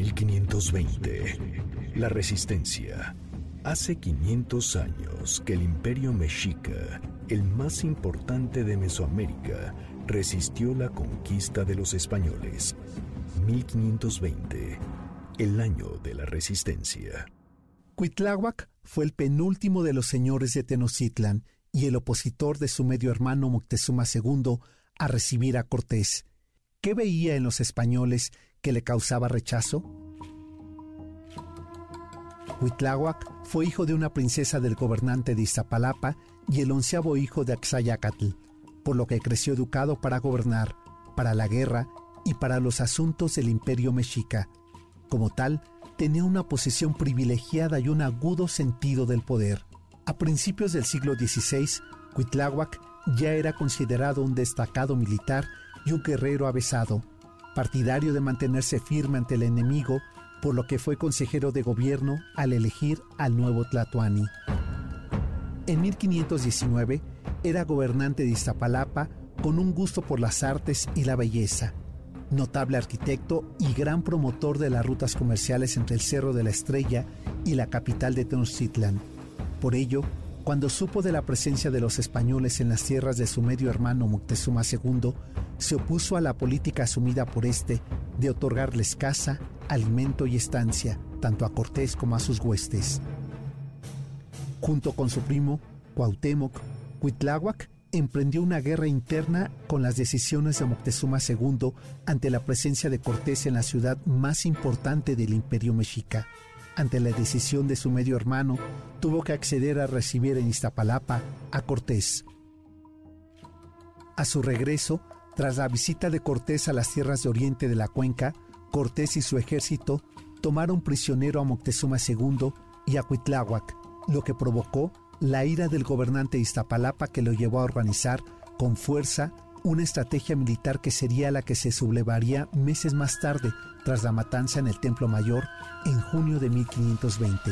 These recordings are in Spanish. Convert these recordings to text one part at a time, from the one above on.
1520. La resistencia. Hace 500 años que el imperio mexica, el más importante de Mesoamérica, resistió la conquista de los españoles. 1520. El año de la resistencia. Cuitláhuac fue el penúltimo de los señores de Tenochtitlan y el opositor de su medio hermano Moctezuma II a recibir a Cortés. ¿Qué veía en los españoles que le causaba rechazo? Huitláhuac fue hijo de una princesa del gobernante de Iztapalapa y el onceavo hijo de Axayacatl, por lo que creció educado para gobernar, para la guerra y para los asuntos del imperio mexica. Como tal, tenía una posición privilegiada y un agudo sentido del poder. A principios del siglo XVI, Huitláhuac ya era considerado un destacado militar y un guerrero avesado, partidario de mantenerse firme ante el enemigo, por lo que fue consejero de gobierno al elegir al nuevo Tlatoani. En 1519 era gobernante de Iztapalapa con un gusto por las artes y la belleza, notable arquitecto y gran promotor de las rutas comerciales entre el Cerro de la Estrella y la capital de Tenochtitlan. Por ello, cuando supo de la presencia de los españoles en las tierras de su medio hermano Moctezuma II, se opuso a la política asumida por este de otorgarles casa, alimento y estancia, tanto a Cortés como a sus huestes. Junto con su primo, Cuauhtémoc, Cuitláhuac emprendió una guerra interna con las decisiones de Moctezuma II ante la presencia de Cortés en la ciudad más importante del imperio mexica. Ante la decisión de su medio hermano, tuvo que acceder a recibir en Iztapalapa a Cortés. A su regreso, tras la visita de Cortés a las tierras de oriente de la cuenca, Cortés y su ejército tomaron prisionero a Moctezuma II y a Cuitláhuac, lo que provocó la ira del gobernante Iztapalapa que lo llevó a organizar con fuerza una estrategia militar que sería la que se sublevaría meses más tarde tras la matanza en el Templo Mayor en junio de 1520.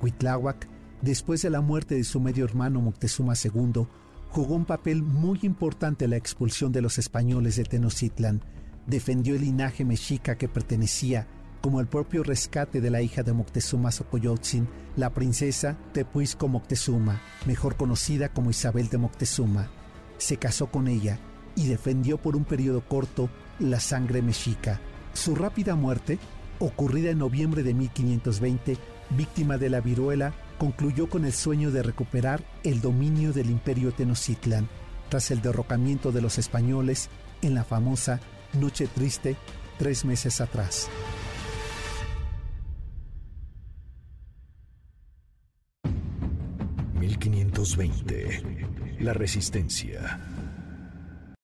Cuitláhuac, después de la muerte de su medio hermano Moctezuma II, jugó un papel muy importante en la expulsión de los españoles de Tenochtitlan. Defendió el linaje mexica que pertenecía, como el propio rescate de la hija de Moctezuma Xocoyotzin, la princesa Tepuisco Moctezuma, mejor conocida como Isabel de Moctezuma. Se casó con ella y defendió por un periodo corto la sangre mexica. Su rápida muerte, ocurrida en noviembre de 1520, víctima de la viruela, concluyó con el sueño de recuperar el dominio del imperio Tenochtitlan tras el derrocamiento de los españoles en la famosa Noche Triste tres meses atrás. ...1520... La Resistencia